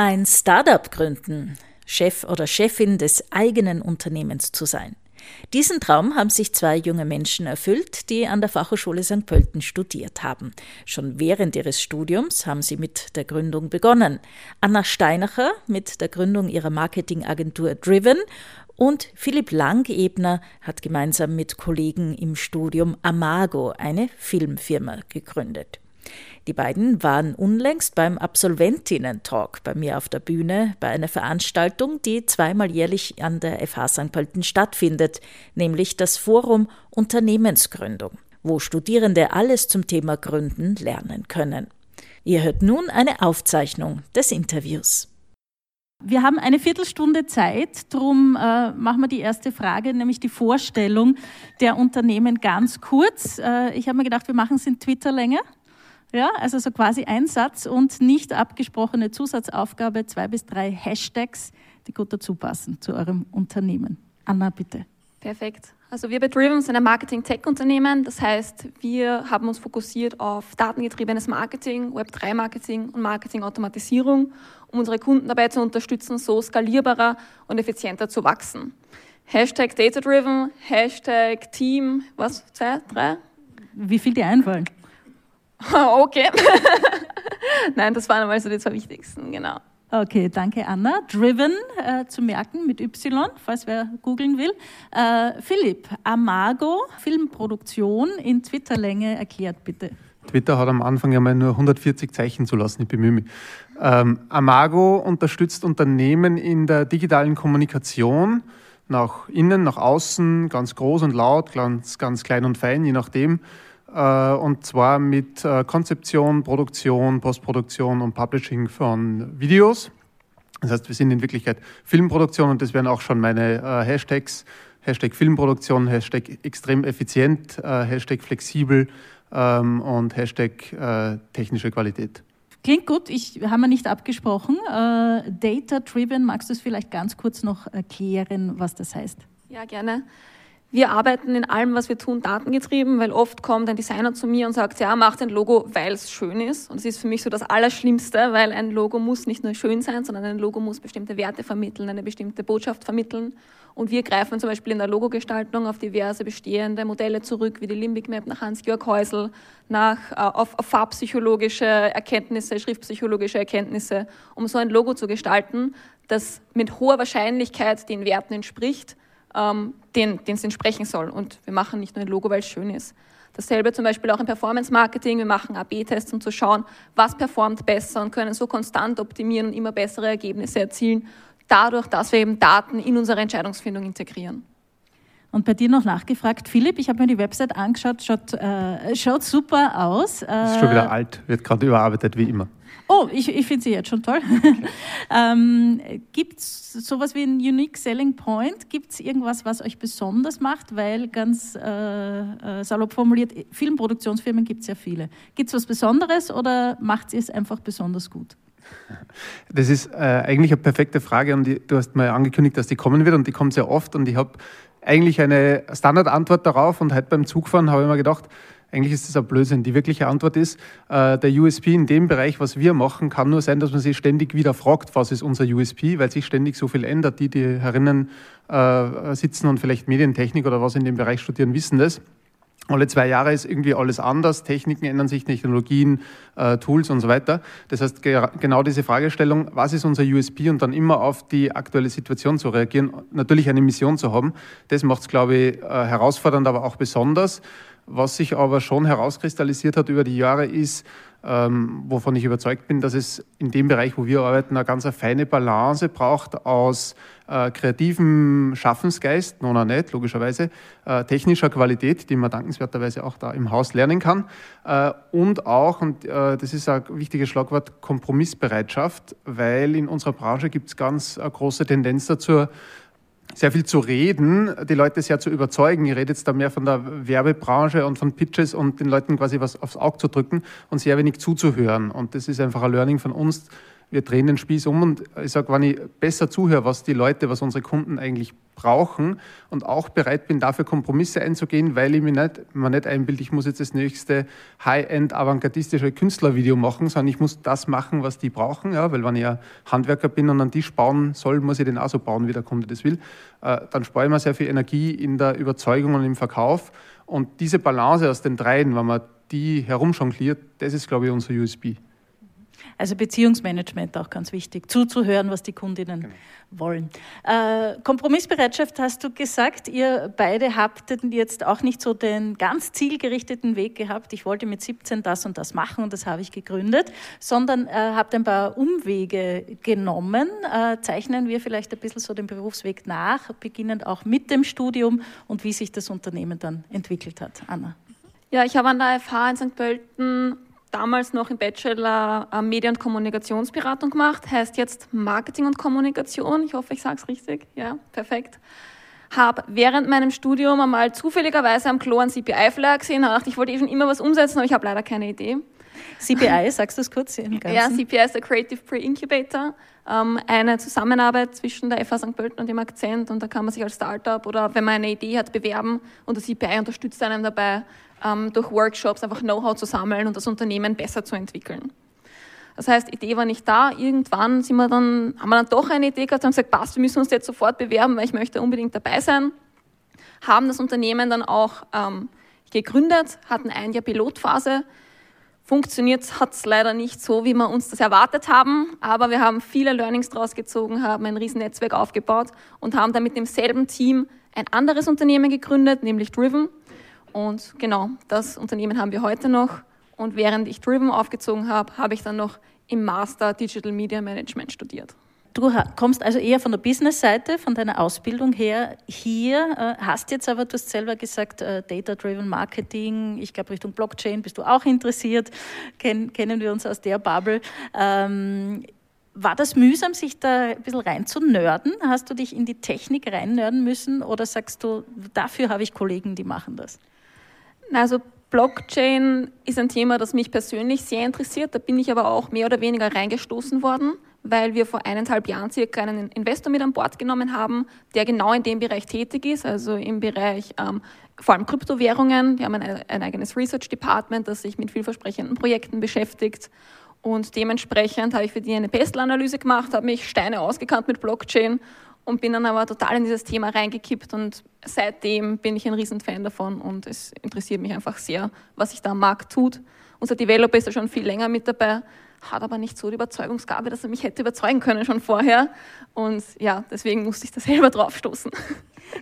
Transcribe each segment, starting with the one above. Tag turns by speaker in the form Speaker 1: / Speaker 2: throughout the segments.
Speaker 1: Ein Startup gründen, Chef oder Chefin des eigenen Unternehmens zu sein. Diesen Traum haben sich zwei junge Menschen erfüllt, die an der Fachhochschule St. Pölten studiert haben. Schon während ihres Studiums haben sie mit der Gründung begonnen. Anna Steinacher mit der Gründung ihrer Marketingagentur Driven und Philipp Langebner hat gemeinsam mit Kollegen im Studium Amago eine Filmfirma gegründet. Die beiden waren unlängst beim Absolventinnen-Talk bei mir auf der Bühne bei einer Veranstaltung, die zweimal jährlich an der FH St. Pölten stattfindet, nämlich das Forum Unternehmensgründung, wo Studierende alles zum Thema Gründen lernen können. Ihr hört nun eine Aufzeichnung des Interviews.
Speaker 2: Wir haben eine Viertelstunde Zeit, darum äh, machen wir die erste Frage, nämlich die Vorstellung der Unternehmen ganz kurz. Äh, ich habe mir gedacht, wir machen es in Twitter-Länge. Ja, also so quasi ein Satz und nicht abgesprochene Zusatzaufgabe, zwei bis drei Hashtags, die gut dazu passen zu eurem Unternehmen. Anna, bitte.
Speaker 3: Perfekt. Also wir bei Driven sind ein Marketing-Tech-Unternehmen. Das heißt, wir haben uns fokussiert auf datengetriebenes Marketing, Web3-Marketing und Marketing-Automatisierung, um unsere Kunden dabei zu unterstützen, so skalierbarer und effizienter zu wachsen. Hashtag Data-Driven, Hashtag Team, was, zwei, drei?
Speaker 2: Wie viel dir einfallen?
Speaker 3: okay. Nein, das waren einmal so die zwei wichtigsten, genau.
Speaker 2: Okay, danke Anna. Driven äh, zu merken mit Y, falls wer googeln will. Äh, Philipp, Amago, Filmproduktion in Twitterlänge, erklärt bitte.
Speaker 4: Twitter hat am Anfang ja mal nur 140 Zeichen zu lassen, ich bemühe mich. Ähm, Amago unterstützt Unternehmen in der digitalen Kommunikation nach innen, nach außen, ganz groß und laut, ganz, ganz klein und fein, je nachdem. Äh, und zwar mit äh, Konzeption, Produktion, Postproduktion und Publishing von Videos. Das heißt, wir sind in Wirklichkeit Filmproduktion und das wären auch schon meine äh, Hashtags. Hashtag Filmproduktion, Hashtag extrem effizient, Hashtag flexibel ähm, und Hashtag technische Qualität.
Speaker 2: Klingt gut, ich haben wir nicht abgesprochen. Data Driven, magst du es vielleicht ganz kurz noch erklären, was das heißt?
Speaker 3: Ja, gerne. Wir arbeiten in allem, was wir tun, datengetrieben, weil oft kommt ein Designer zu mir und sagt, ja, macht ein Logo, weil es schön ist. Und es ist für mich so das Allerschlimmste, weil ein Logo muss nicht nur schön sein, sondern ein Logo muss bestimmte Werte vermitteln, eine bestimmte Botschaft vermitteln. Und wir greifen zum Beispiel in der Logogestaltung auf diverse bestehende Modelle zurück, wie die Limbic Map nach Hans-Georg Häusl, nach, äh, auf, auf farbpsychologische Erkenntnisse, schriftpsychologische Erkenntnisse, um so ein Logo zu gestalten, das mit hoher Wahrscheinlichkeit den Werten entspricht, ähm, den, es entsprechen soll. Und wir machen nicht nur ein Logo, weil es schön ist. Dasselbe zum Beispiel auch im Performance-Marketing. Wir machen AB-Tests, um zu schauen, was performt besser und können so konstant optimieren und immer bessere Ergebnisse erzielen, dadurch, dass wir eben Daten in unsere Entscheidungsfindung integrieren.
Speaker 2: Und bei dir noch nachgefragt, Philipp, ich habe mir die Website angeschaut, schaut, äh, schaut super aus.
Speaker 4: Äh, ist schon wieder alt, wird gerade überarbeitet wie immer.
Speaker 2: Oh, ich, ich finde sie jetzt schon toll. Okay. ähm, Gibt es sowas wie einen Unique Selling Point? Gibt es irgendwas, was euch besonders macht? Weil ganz äh, äh, salopp formuliert, Filmproduktionsfirmen gibt es ja viele. Gibt es was Besonderes oder macht ihr es einfach besonders gut?
Speaker 4: Das ist äh, eigentlich eine perfekte Frage und die, du hast mal angekündigt, dass die kommen wird und die kommt sehr oft und ich habe eigentlich eine Standardantwort darauf und heute beim Zugfahren habe ich mir gedacht, eigentlich ist das ein Blödsinn. Die wirkliche Antwort ist, äh, der USP in dem Bereich, was wir machen, kann nur sein, dass man sich ständig wieder fragt, was ist unser USP, weil sich ständig so viel ändert. Die, die herinnen äh, sitzen und vielleicht Medientechnik oder was in dem Bereich studieren, wissen das. Alle zwei Jahre ist irgendwie alles anders, Techniken ändern sich, Technologien, äh, Tools und so weiter. Das heißt, genau diese Fragestellung, was ist unser USP und dann immer auf die aktuelle Situation zu reagieren, natürlich eine Mission zu haben, das macht es, glaube ich, äh, herausfordernd, aber auch besonders. Was sich aber schon herauskristallisiert hat über die Jahre ist, ähm, wovon ich überzeugt bin, dass es in dem Bereich, wo wir arbeiten, eine ganz eine feine Balance braucht aus äh, kreativem Schaffensgeist, nona nicht, logischerweise, äh, technischer Qualität, die man dankenswerterweise auch da im Haus lernen kann, äh, und auch, und äh, das ist ein wichtiges Schlagwort, Kompromissbereitschaft, weil in unserer Branche gibt es ganz eine große Tendenz dazu, sehr viel zu reden, die Leute sehr zu überzeugen. Ich rede jetzt da mehr von der Werbebranche und von Pitches und den Leuten quasi was aufs Auge zu drücken und sehr wenig zuzuhören. Und das ist einfach ein Learning von uns. Wir drehen den Spieß um und ich sage, wenn ich besser zuhöre, was die Leute, was unsere Kunden eigentlich brauchen und auch bereit bin, dafür Kompromisse einzugehen, weil ich mir nicht, mir nicht einbilde, ich muss jetzt das nächste High-End avantgardistische Künstlervideo machen, sondern ich muss das machen, was die brauchen, ja, weil wenn ich ein Handwerker bin und einen Tisch bauen soll, muss ich den auch so bauen, wie der Kunde das will. Äh, dann spare ich mir sehr viel Energie in der Überzeugung und im Verkauf und diese Balance aus den dreien, wenn man die herumjongliert, das ist, glaube ich, unser USB.
Speaker 2: Also Beziehungsmanagement auch ganz wichtig, zuzuhören, was die Kundinnen genau. wollen. Äh, Kompromissbereitschaft hast du gesagt, ihr beide habt jetzt auch nicht so den ganz zielgerichteten Weg gehabt, ich wollte mit 17 das und das machen und das habe ich gegründet, sondern äh, habt ein paar Umwege genommen. Äh, zeichnen wir vielleicht ein bisschen so den Berufsweg nach, beginnend auch mit dem Studium und wie sich das Unternehmen dann entwickelt hat. Anna.
Speaker 3: Ja, ich habe an der FH in St. Pölten damals noch im Bachelor äh, Medien- und Kommunikationsberatung gemacht, heißt jetzt Marketing und Kommunikation. Ich hoffe, ich sage es richtig. Ja, perfekt. Habe während meinem Studium einmal zufälligerweise am Klo einen CPI-Flyer gesehen, habe gedacht, ich wollte eh schon immer was umsetzen, aber ich habe leider keine Idee.
Speaker 2: CPI, sagst du es kurz? Im
Speaker 3: Ganzen? Ja, CPI ist der Creative Pre-Incubator, ähm, eine Zusammenarbeit zwischen der FH St. Pölten und dem Akzent und da kann man sich als Startup oder wenn man eine Idee hat, bewerben und der CPI unterstützt einem dabei, ähm, durch Workshops einfach Know-how zu sammeln und das Unternehmen besser zu entwickeln. Das heißt, Idee war nicht da. Irgendwann sind wir dann, haben wir dann doch eine Idee gehabt und gesagt, passt, wir müssen uns jetzt sofort bewerben, weil ich möchte unbedingt dabei sein. Haben das Unternehmen dann auch ähm, gegründet, hatten ein Jahr Pilotphase. Funktioniert hat es leider nicht so, wie wir uns das erwartet haben, aber wir haben viele Learnings daraus gezogen, haben ein riesen Netzwerk aufgebaut und haben dann mit demselben Team ein anderes Unternehmen gegründet, nämlich Driven. Und genau, das Unternehmen haben wir heute noch. Und während ich Driven aufgezogen habe, habe ich dann noch im Master Digital Media Management studiert.
Speaker 2: Du kommst also eher von der Business-Seite, von deiner Ausbildung her hier, äh, hast jetzt aber, du hast selber gesagt, äh, Data-Driven Marketing, ich glaube Richtung Blockchain bist du auch interessiert, Ken, kennen wir uns aus der Bubble. Ähm, war das mühsam, sich da ein bisschen rein zu nörden? Hast du dich in die Technik reinnörden müssen oder sagst du, dafür habe ich Kollegen, die machen das?
Speaker 3: Also Blockchain ist ein Thema, das mich persönlich sehr interessiert. Da bin ich aber auch mehr oder weniger reingestoßen worden, weil wir vor eineinhalb Jahren circa einen Investor mit an Bord genommen haben, der genau in dem Bereich tätig ist, also im Bereich ähm, vor allem Kryptowährungen. Wir haben ein, ein eigenes Research Department, das sich mit vielversprechenden Projekten beschäftigt. Und dementsprechend habe ich für die eine Pestel-Analyse gemacht, habe mich Steine ausgekannt mit Blockchain und bin dann aber total in dieses Thema reingekippt und seitdem bin ich ein Riesenfan davon und es interessiert mich einfach sehr, was sich da am Markt tut. Unser Developer ist ja schon viel länger mit dabei, hat aber nicht so die Überzeugungsgabe, dass er mich hätte überzeugen können schon vorher und ja, deswegen musste ich da selber drauf stoßen.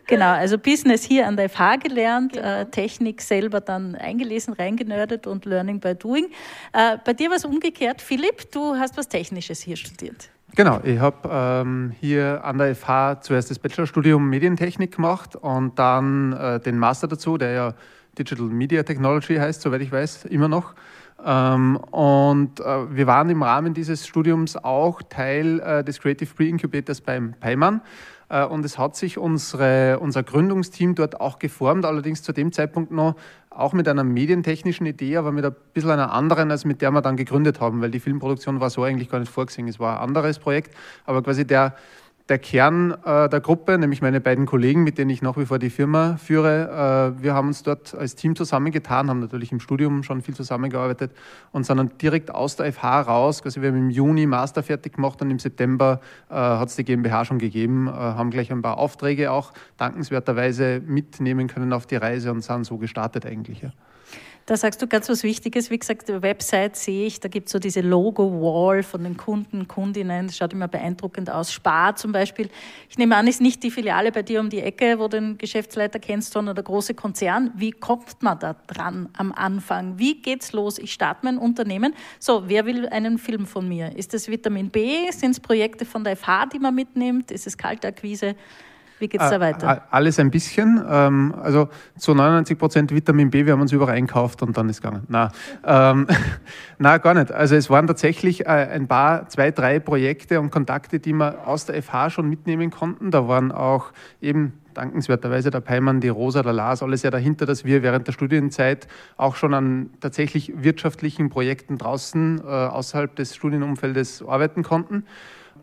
Speaker 2: Genau, also Business hier an der FH gelernt, genau. äh, Technik selber dann eingelesen, reingenördet und Learning by Doing. Äh, bei dir war es umgekehrt. Philipp, du hast was Technisches hier studiert.
Speaker 4: Genau, ich habe ähm, hier an der FH zuerst das Bachelorstudium Medientechnik gemacht und dann äh, den Master dazu, der ja Digital Media Technology heißt, soweit ich weiß, immer noch. Ähm, und äh, wir waren im Rahmen dieses Studiums auch Teil äh, des Creative Pre-Incubators beim Peimann. Äh, und es hat sich unsere, unser Gründungsteam dort auch geformt, allerdings zu dem Zeitpunkt noch auch mit einer medientechnischen Idee, aber mit ein bisschen einer anderen, als mit der wir dann gegründet haben, weil die Filmproduktion war so eigentlich gar nicht vorgesehen. Es war ein anderes Projekt, aber quasi der, der Kern äh, der Gruppe, nämlich meine beiden Kollegen, mit denen ich nach wie vor die Firma führe, äh, wir haben uns dort als Team zusammengetan, haben natürlich im Studium schon viel zusammengearbeitet und sind dann direkt aus der FH raus. Also wir haben im Juni Master fertig gemacht und im September äh, hat es die GmbH schon gegeben, äh, haben gleich ein paar Aufträge auch dankenswerterweise mitnehmen können auf die Reise und sind so gestartet eigentlich. Ja.
Speaker 2: Da sagst du ganz was Wichtiges. Wie gesagt, die Website sehe ich, da gibt es so diese Logo-Wall von den Kunden, Kundinnen. Das schaut immer beeindruckend aus. Spar zum Beispiel. Ich nehme an, ist nicht die Filiale bei dir um die Ecke, wo du den Geschäftsleiter kennst, sondern der große Konzern. Wie kommt man da dran am Anfang? Wie geht's los? Ich starte mein Unternehmen. So, wer will einen Film von mir? Ist das Vitamin B? Sind es Projekte von der FH, die man mitnimmt? Ist es Kaltakquise? Wie geht es da weiter?
Speaker 4: Alles ein bisschen. Ähm, also zu 99 Prozent Vitamin B, wir haben uns überall einkauft und dann ist gegangen. Na, ähm, na, gar nicht. Also es waren tatsächlich äh, ein paar, zwei, drei Projekte und Kontakte, die wir aus der FH schon mitnehmen konnten. Da waren auch eben dankenswerterweise der Peimann, die Rosa, der Lars, alles ja dahinter, dass wir während der Studienzeit auch schon an tatsächlich wirtschaftlichen Projekten draußen äh, außerhalb des Studienumfeldes arbeiten konnten.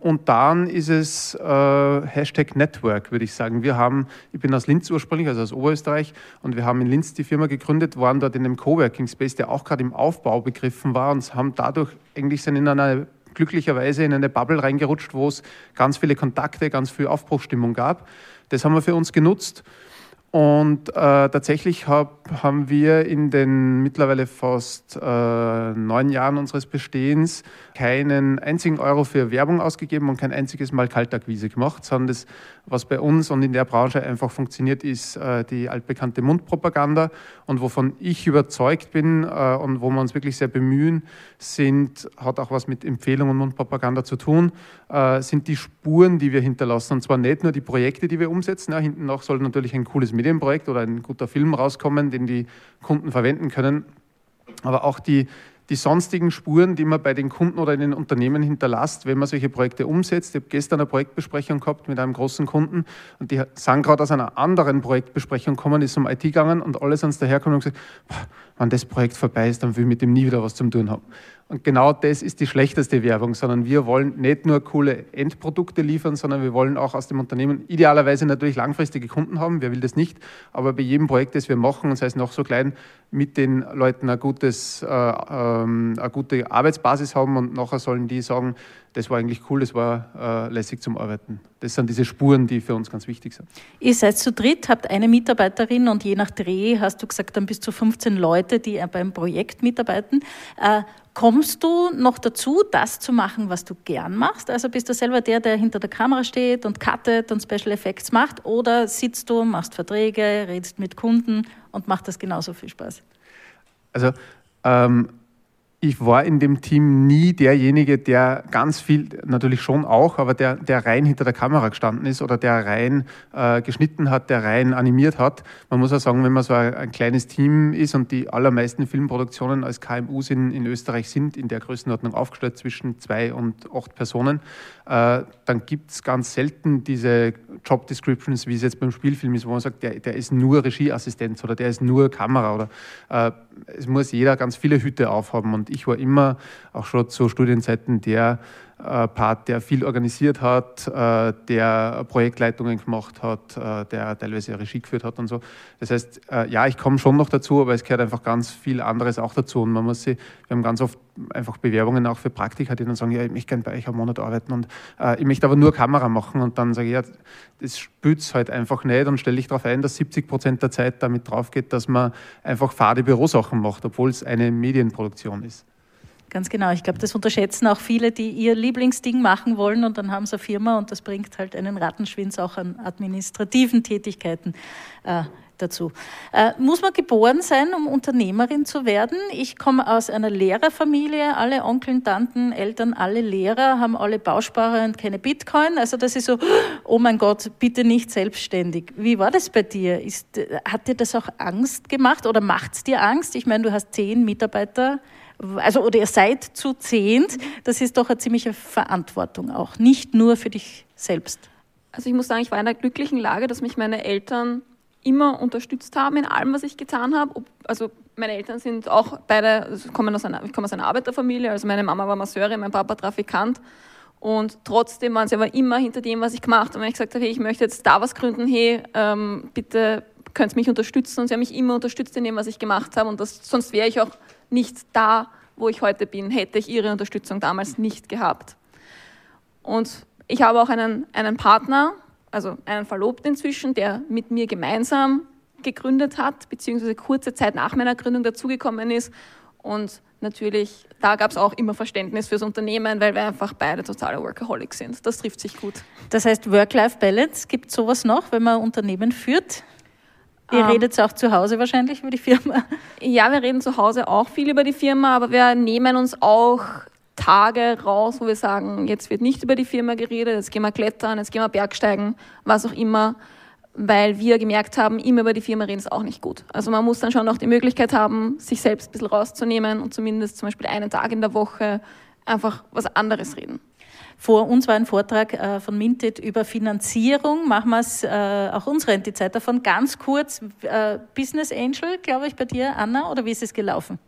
Speaker 4: Und dann ist es äh, Hashtag Network, würde ich sagen. Wir haben, ich bin aus Linz ursprünglich, also aus Oberösterreich, und wir haben in Linz die Firma gegründet, waren dort in einem Coworking Space, der auch gerade im Aufbau begriffen war und haben dadurch eigentlich sind in einer glücklicherweise in eine Bubble reingerutscht, wo es ganz viele Kontakte, ganz viel Aufbruchstimmung gab. Das haben wir für uns genutzt und äh, tatsächlich hab, haben wir in den mittlerweile fast äh, neun Jahren unseres Bestehens keinen einzigen Euro für Werbung ausgegeben und kein einziges Mal Kaltakquise gemacht, sondern das, was bei uns und in der Branche einfach funktioniert, ist äh, die altbekannte Mundpropaganda. Und wovon ich überzeugt bin äh, und wo wir uns wirklich sehr bemühen, sind, hat auch was mit Empfehlungen und Mundpropaganda zu tun, äh, sind die Spuren, die wir hinterlassen. Und zwar nicht nur die Projekte, die wir umsetzen. Ja, hinten noch soll natürlich ein cooles Medienprojekt oder ein guter Film rauskommen, den die Kunden verwenden können. Aber auch die, die sonstigen Spuren, die man bei den Kunden oder in den Unternehmen hinterlässt, wenn man solche Projekte umsetzt. Ich habe gestern eine Projektbesprechung gehabt mit einem großen Kunden und die sind gerade aus einer anderen Projektbesprechung gekommen, ist um IT gegangen und alle sind dahergekommen und gesagt, wenn das Projekt vorbei ist, dann will ich mit dem nie wieder was zu tun haben. Und genau das ist die schlechteste Werbung, sondern wir wollen nicht nur coole Endprodukte liefern, sondern wir wollen auch aus dem Unternehmen idealerweise natürlich langfristige Kunden haben. Wer will das nicht? Aber bei jedem Projekt, das wir machen, und sei es noch so klein, mit den Leuten ein gutes, äh, ähm, eine gute Arbeitsbasis haben und nachher sollen die sagen, das war eigentlich cool, das war äh, lässig zum Arbeiten. Das sind diese Spuren, die für uns ganz wichtig sind.
Speaker 2: Ihr seid zu dritt, habt eine Mitarbeiterin und je nach Dreh hast du gesagt, dann bis zu 15 Leute, die beim Projekt mitarbeiten. Äh, kommst du noch dazu, das zu machen, was du gern machst? Also bist du selber der, der hinter der Kamera steht und cuttet und Special Effects macht? Oder sitzt du, machst Verträge, redest mit Kunden und macht das genauso viel Spaß?
Speaker 4: Also ähm, ich war in dem Team nie derjenige, der ganz viel, natürlich schon auch, aber der, der rein hinter der Kamera gestanden ist oder der rein äh, geschnitten hat, der rein animiert hat. Man muss auch sagen, wenn man so ein, ein, kleines Team ist und die allermeisten Filmproduktionen als KMUs in, in Österreich sind, in der Größenordnung aufgestellt zwischen zwei und acht Personen, äh, dann gibt es ganz selten diese Job Descriptions, wie es jetzt beim Spielfilm ist, wo man sagt, der, der ist nur Regieassistent oder der ist nur Kamera oder äh, es muss jeder ganz viele Hüte aufhaben. Und ich war immer, auch schon zu Studienzeiten, der Part, der viel organisiert hat, äh, der Projektleitungen gemacht hat, äh, der teilweise Regie geführt hat und so. Das heißt, ja, ich komme schon noch dazu, aber es gehört einfach ganz viel anderes auch dazu. Und man muss sich, wir haben ganz oft einfach Bewerbungen auch für Praktika, die dann sagen, ja, ich möchte gerne bei euch einen Monat arbeiten und ich möchte aber nur Kamera machen. Und dann sage ich, ja, das spürt es halt einfach nicht und stelle ich darauf ein, dass 70 Prozent der Zeit damit drauf geht, dass man einfach fade Bürosachen macht, obwohl es eine Medienproduktion ist.
Speaker 2: Ganz genau. Ich glaube, das unterschätzen auch viele, die ihr Lieblingsding machen wollen und dann haben sie eine Firma und das bringt halt einen Rattenschwinz auch an administrativen Tätigkeiten äh, dazu. Äh, muss man geboren sein, um Unternehmerin zu werden? Ich komme aus einer Lehrerfamilie, alle Onkeln, Tanten, Eltern, alle Lehrer, haben alle Bausparer und keine Bitcoin. Also das ist so, oh mein Gott, bitte nicht selbstständig. Wie war das bei dir? Ist, hat dir das auch Angst gemacht oder macht es dir Angst? Ich meine, du hast zehn Mitarbeiter also oder ihr seid zu zehnt, das ist doch eine ziemliche Verantwortung auch, nicht nur für dich selbst.
Speaker 3: Also ich muss sagen, ich war in einer glücklichen Lage, dass mich meine Eltern immer unterstützt haben in allem, was ich getan habe. Also meine Eltern sind auch beide, also kommen aus einer, ich komme aus einer Arbeiterfamilie, also meine Mama war Masseurin, mein Papa Trafikant. Und trotzdem waren sie aber immer hinter dem, was ich gemacht habe. Und wenn ich gesagt habe, hey, ich möchte jetzt da was gründen, hey, ähm, bitte könnt ihr mich unterstützen. Und sie haben mich immer unterstützt in dem, was ich gemacht habe. Und das, sonst wäre ich auch nicht da, wo ich heute bin, hätte ich ihre Unterstützung damals nicht gehabt. Und ich habe auch einen, einen Partner, also einen Verlobten inzwischen, der mit mir gemeinsam gegründet hat, beziehungsweise kurze Zeit nach meiner Gründung dazugekommen ist. Und natürlich, da gab es auch immer Verständnis fürs Unternehmen, weil wir einfach beide totale Workaholics sind. Das trifft sich gut.
Speaker 2: Das heißt, Work-Life-Balance, gibt es sowas noch, wenn man Unternehmen führt? Ihr ähm, redet auch zu Hause wahrscheinlich über die Firma?
Speaker 3: Ja, wir reden zu Hause auch viel über die Firma, aber wir nehmen uns auch Tage raus, wo wir sagen, jetzt wird nicht über die Firma geredet, jetzt gehen wir klettern, jetzt gehen wir Bergsteigen, was auch immer, weil wir gemerkt haben, immer über die Firma reden ist auch nicht gut. Also man muss dann schon noch die Möglichkeit haben, sich selbst ein bisschen rauszunehmen und zumindest zum Beispiel einen Tag in der Woche einfach was anderes reden.
Speaker 2: Vor uns war ein Vortrag äh, von Minted über Finanzierung. Machen wir es äh, auch unsere die Zeit davon ganz kurz. Äh, Business Angel, glaube ich, bei dir, Anna, oder wie ist es gelaufen?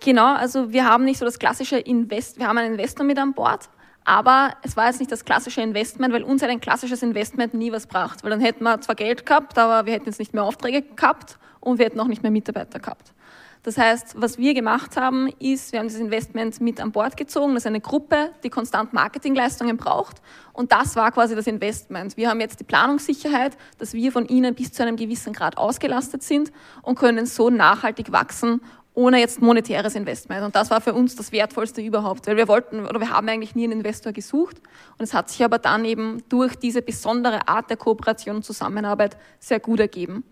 Speaker 3: Genau, also wir haben nicht so das klassische Invest, wir haben einen Investor mit an Bord, aber es war jetzt nicht das klassische Investment, weil uns ein klassisches Investment nie was braucht. Weil dann hätten wir zwar Geld gehabt, aber wir hätten jetzt nicht mehr Aufträge gehabt und wir hätten auch nicht mehr Mitarbeiter gehabt. Das heißt, was wir gemacht haben, ist, wir haben dieses Investment mit an Bord gezogen. Das ist eine Gruppe, die konstant Marketingleistungen braucht. Und das war quasi das Investment. Wir haben jetzt die Planungssicherheit, dass wir von ihnen bis zu einem gewissen Grad ausgelastet sind und können so nachhaltig wachsen ohne jetzt monetäres Investment. Und das war für uns das Wertvollste überhaupt, weil wir wollten oder wir haben eigentlich nie einen Investor gesucht. Und es hat sich aber dann eben durch diese besondere Art der Kooperation und Zusammenarbeit sehr gut ergeben.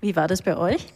Speaker 2: Wie war das bei euch?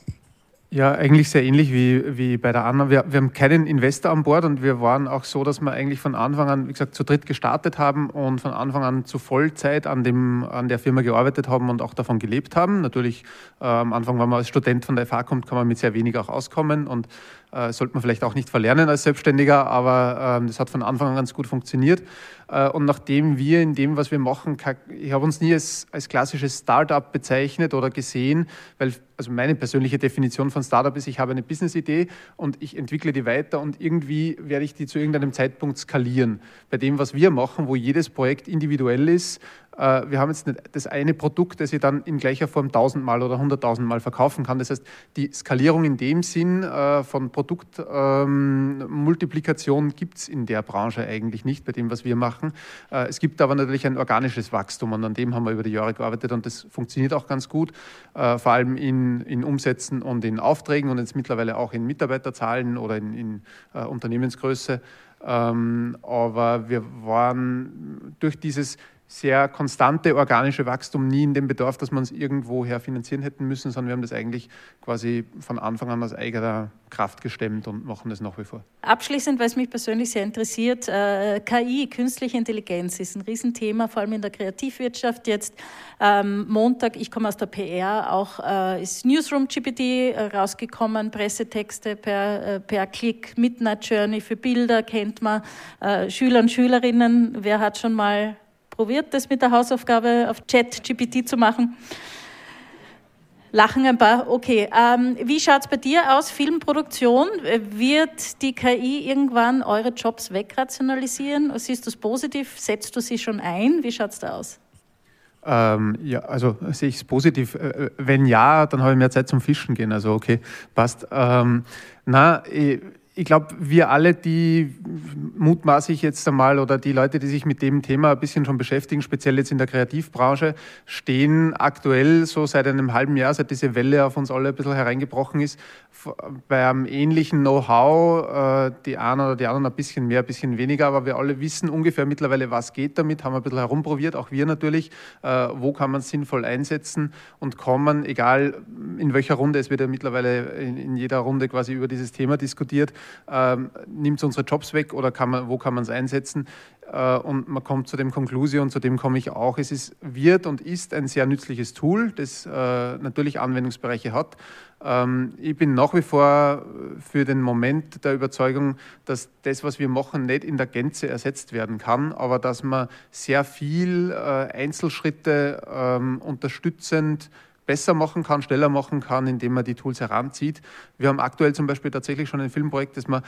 Speaker 4: Ja, eigentlich sehr ähnlich wie, wie bei der Anna. Wir, wir haben keinen Investor an Bord und wir waren auch so, dass wir eigentlich von Anfang an, wie gesagt, zu dritt gestartet haben und von Anfang an zu Vollzeit an, dem, an der Firma gearbeitet haben und auch davon gelebt haben. Natürlich, äh, am Anfang, wenn man als Student von der FH kommt, kann man mit sehr wenig auch auskommen und äh, sollte man vielleicht auch nicht verlernen als Selbstständiger, aber äh, das hat von Anfang an ganz gut funktioniert. Äh, und nachdem wir in dem, was wir machen, ich habe uns nie als, als klassisches Startup bezeichnet oder gesehen, weil also meine persönliche Definition von Startup ist, ich habe eine Business-Idee und ich entwickle die weiter und irgendwie werde ich die zu irgendeinem Zeitpunkt skalieren. Bei dem, was wir machen, wo jedes Projekt individuell ist, äh, wir haben jetzt nicht das eine Produkt, das ich dann in gleicher Form tausendmal oder hunderttausendmal verkaufen kann. Das heißt, die Skalierung in dem Sinn äh, von Produktmultiplikation ähm, gibt es in der Branche eigentlich nicht, bei dem, was wir machen. Äh, es gibt aber natürlich ein organisches Wachstum und an dem haben wir über die Jahre gearbeitet und das funktioniert auch ganz gut, vor allem in, in Umsätzen und in Aufträgen und jetzt mittlerweile auch in Mitarbeiterzahlen oder in, in Unternehmensgröße. Ähm, aber wir waren durch dieses sehr konstante organische Wachstum nie in dem Bedarf, dass man es irgendwoher finanzieren hätten müssen, sondern wir haben das eigentlich quasi von Anfang an aus eigener Kraft gestemmt und machen das nach wie vor.
Speaker 2: Abschließend, weil es mich persönlich sehr interessiert, äh, KI, künstliche Intelligenz, ist ein Riesenthema, vor allem in der Kreativwirtschaft jetzt. Ähm, Montag, ich komme aus der PR, auch äh, ist Newsroom GPT äh, rausgekommen, Pressetexte per, äh, per Klick, Midnight Journey für Bilder kennt man, äh, Schüler und Schülerinnen, wer hat schon mal probiert, das mit der Hausaufgabe auf Chat-GPT zu machen. Lachen ein paar. Okay. Ähm, wie schaut es bei dir aus? Filmproduktion. Wird die KI irgendwann eure Jobs wegrationalisieren? Siehst du es positiv? Setzt du sie schon ein? Wie schaut es da aus?
Speaker 4: Ähm, ja, also sehe ich es positiv. Äh, äh, wenn ja, dann habe ich mehr Zeit zum Fischen gehen. Also okay, passt. Ähm, na, ich, ich glaube, wir alle, die mutmaße ich jetzt einmal, oder die Leute, die sich mit dem Thema ein bisschen schon beschäftigen, speziell jetzt in der Kreativbranche, stehen aktuell so seit einem halben Jahr, seit diese Welle auf uns alle ein bisschen hereingebrochen ist, bei einem ähnlichen Know-how, äh, die einen oder die anderen ein bisschen mehr, ein bisschen weniger, aber wir alle wissen ungefähr mittlerweile, was geht damit, haben ein bisschen herumprobiert, auch wir natürlich, äh, wo kann man es sinnvoll einsetzen und kommen, egal in welcher Runde, es wird ja mittlerweile in jeder Runde quasi über dieses Thema diskutiert, ähm, nimmt es unsere Jobs weg oder kann man, wo kann man es einsetzen? Äh, und man kommt zu dem Konklusion, zu dem komme ich auch. Es ist, wird und ist ein sehr nützliches Tool, das äh, natürlich Anwendungsbereiche hat. Ähm, ich bin nach wie vor für den Moment der Überzeugung, dass das, was wir machen, nicht in der Gänze ersetzt werden kann, aber dass man sehr viel äh, Einzelschritte ähm, unterstützend besser machen kann, schneller machen kann, indem man die Tools heranzieht. Wir haben aktuell zum Beispiel tatsächlich schon ein Filmprojekt, das man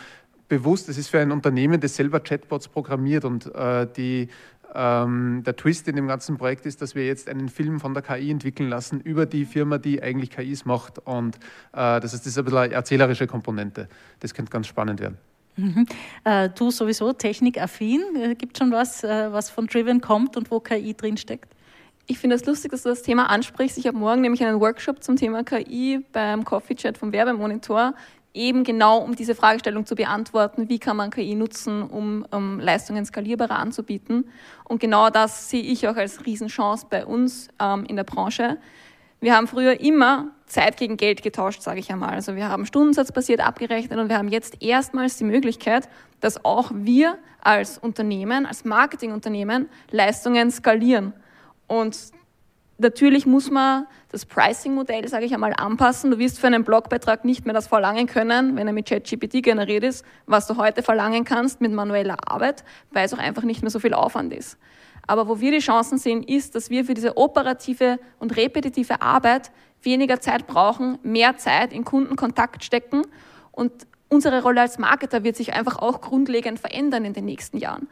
Speaker 4: bewusst, das ist für ein Unternehmen, das selber Chatbots programmiert und äh, die, ähm, der Twist in dem ganzen Projekt ist, dass wir jetzt einen Film von der KI entwickeln lassen über die Firma, die eigentlich KIs macht. Und äh, das, ist, das ist ein bisschen eine erzählerische Komponente. Das könnte ganz spannend werden.
Speaker 2: Mhm. Äh, du sowieso technikaffin. Äh, gibt schon was, äh, was von Driven kommt und wo KI drinsteckt?
Speaker 3: Ich finde es lustig, dass du das Thema ansprichst. Ich habe morgen nämlich einen Workshop zum Thema KI beim Coffee Chat vom Werbemonitor, eben genau um diese Fragestellung zu beantworten, wie kann man KI nutzen, um, um Leistungen skalierbarer anzubieten. Und genau das sehe ich auch als Riesenchance bei uns ähm, in der Branche. Wir haben früher immer Zeit gegen Geld getauscht, sage ich einmal. Also wir haben stundensatzbasiert abgerechnet und wir haben jetzt erstmals die Möglichkeit, dass auch wir als Unternehmen, als Marketingunternehmen Leistungen skalieren. Und natürlich muss man das Pricing-Modell, sage ich einmal, anpassen. Du wirst für einen Blogbeitrag nicht mehr das verlangen können, wenn er mit ChatGPT generiert ist, was du heute verlangen kannst mit manueller Arbeit, weil es auch einfach nicht mehr so viel Aufwand ist. Aber wo wir die Chancen sehen, ist, dass wir für diese operative und repetitive Arbeit weniger Zeit brauchen, mehr Zeit in Kundenkontakt stecken und unsere Rolle als Marketer wird sich einfach auch grundlegend verändern in den nächsten Jahren.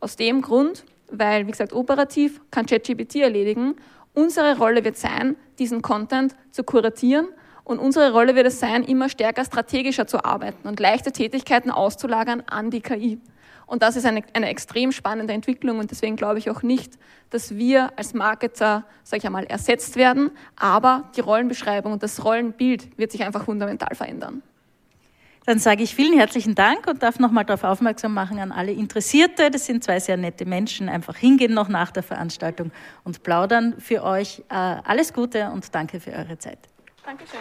Speaker 3: Aus dem Grund, weil, wie gesagt, operativ kann ChatGPT erledigen. Unsere Rolle wird sein, diesen Content zu kuratieren und unsere Rolle wird es sein, immer stärker strategischer zu arbeiten und leichte Tätigkeiten auszulagern an die KI. Und das ist eine, eine extrem spannende Entwicklung und deswegen glaube ich auch nicht, dass wir als Marketer, sage ich einmal, ersetzt werden, aber die Rollenbeschreibung und das Rollenbild wird sich einfach fundamental verändern.
Speaker 2: Dann sage ich vielen herzlichen Dank und darf nochmal darauf aufmerksam machen an alle Interessierte. Das sind zwei sehr nette Menschen. Einfach hingehen noch nach der Veranstaltung und plaudern für euch. Äh, alles Gute und danke für eure Zeit.
Speaker 3: Dankeschön.